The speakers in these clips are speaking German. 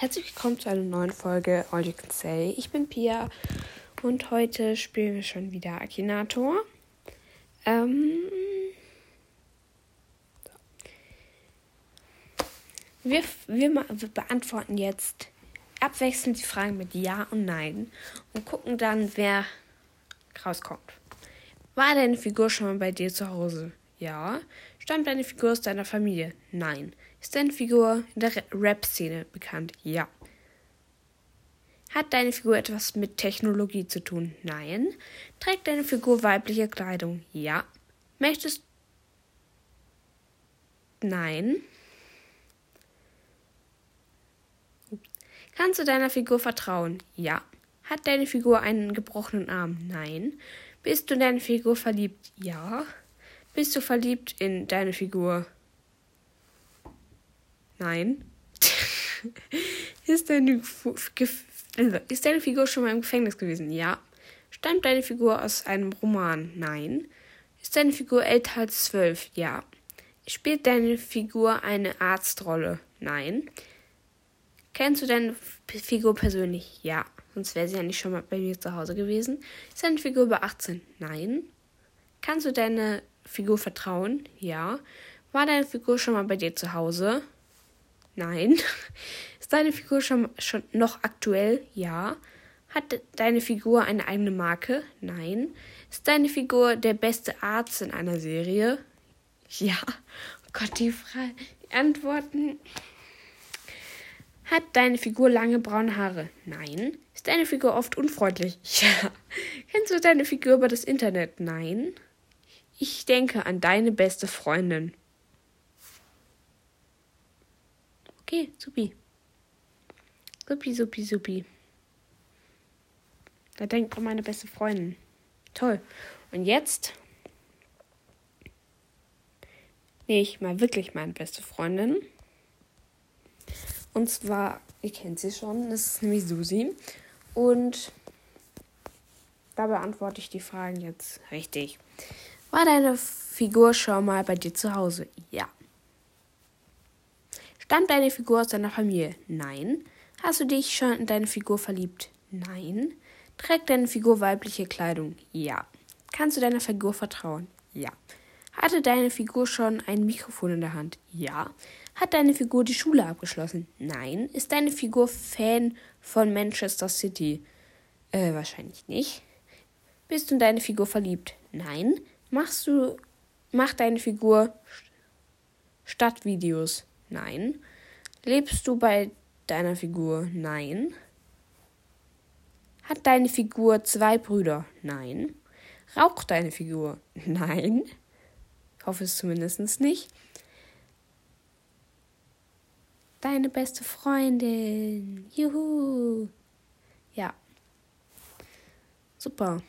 Herzlich willkommen zu einer neuen Folge All You Can Say. Ich bin Pia und heute spielen wir schon wieder Akinator. Ähm, wir, wir, wir beantworten jetzt abwechselnd die Fragen mit Ja und Nein und gucken dann, wer rauskommt. War deine Figur schon mal bei dir zu Hause? Ja. Stammt deine Figur aus deiner Familie? Nein. Ist deine Figur in der Rap-Szene bekannt? Ja. Hat deine Figur etwas mit Technologie zu tun? Nein. Trägt deine Figur weibliche Kleidung? Ja. Möchtest Nein. Kannst du deiner Figur vertrauen? Ja. Hat deine Figur einen gebrochenen Arm? Nein. Bist du in deine Figur verliebt? Ja. Bist du verliebt in deine Figur? Nein. ist, deine ist deine Figur schon mal im Gefängnis gewesen? Ja. Stammt deine Figur aus einem Roman? Nein. Ist deine Figur älter als zwölf? Ja. Spielt deine Figur eine Arztrolle? Nein. Kennst du deine Figur persönlich? Ja. Sonst wäre sie ja nicht schon mal bei mir zu Hause gewesen. Ist deine Figur über 18? Nein. Kannst du deine Figur vertrauen? Ja. War deine Figur schon mal bei dir zu Hause? Nein. Ist deine Figur schon, schon noch aktuell? Ja. Hat deine Figur eine eigene Marke? Nein. Ist deine Figur der beste Arzt in einer Serie? Ja. Oh Gott, die Frage. Die Antworten. Hat deine Figur lange braune Haare? Nein. Ist deine Figur oft unfreundlich? Ja. Kennst du deine Figur über das Internet? Nein. Ich denke an deine beste Freundin. Okay, supi. Supi, supi, supi. Da denkt an meine beste Freundin. Toll. Und jetzt nehme ich mal wirklich meine beste Freundin. Und zwar, ihr kennt sie schon, das ist nämlich Susi. Und da beantworte ich die Fragen jetzt richtig. War deine Figur schon mal bei dir zu Hause? Ja. Stammt deine Figur aus deiner Familie? Nein. Hast du dich schon in deine Figur verliebt? Nein. Trägt deine Figur weibliche Kleidung? Ja. Kannst du deiner Figur vertrauen? Ja. Hatte deine Figur schon ein Mikrofon in der Hand? Ja. Hat deine Figur die Schule abgeschlossen? Nein. Ist deine Figur Fan von Manchester City? Äh, wahrscheinlich nicht. Bist du in deine Figur verliebt? Nein. Machst du, macht deine Figur Stadtvideos? Nein. Lebst du bei deiner Figur? Nein. Hat deine Figur zwei Brüder? Nein. Raucht deine Figur? Nein. Ich hoffe es zumindest nicht. Deine beste Freundin. Juhu. Ja. Super.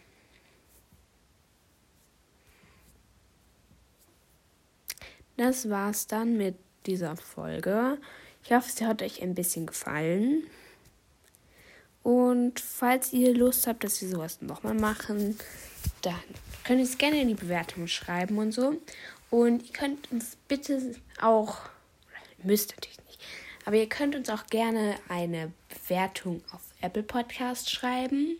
Das war's dann mit dieser Folge. Ich hoffe, sie hat euch ein bisschen gefallen. Und falls ihr Lust habt, dass wir sowas nochmal machen, dann könnt ihr es gerne in die Bewertung schreiben und so. Und ihr könnt uns bitte auch, müsst natürlich nicht, aber ihr könnt uns auch gerne eine Bewertung auf Apple Podcast schreiben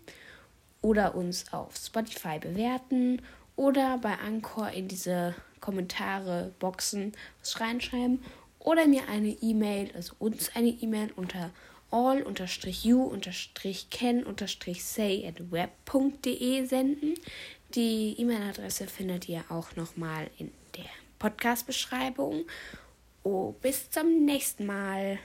oder uns auf Spotify bewerten oder bei Anchor in diese Kommentare boxen was reinschreiben oder mir eine E-Mail, also uns eine E-Mail unter all-you-ken-say at web.de senden. Die E-Mail-Adresse findet ihr auch nochmal in der Podcast-Beschreibung. Oh, bis zum nächsten Mal.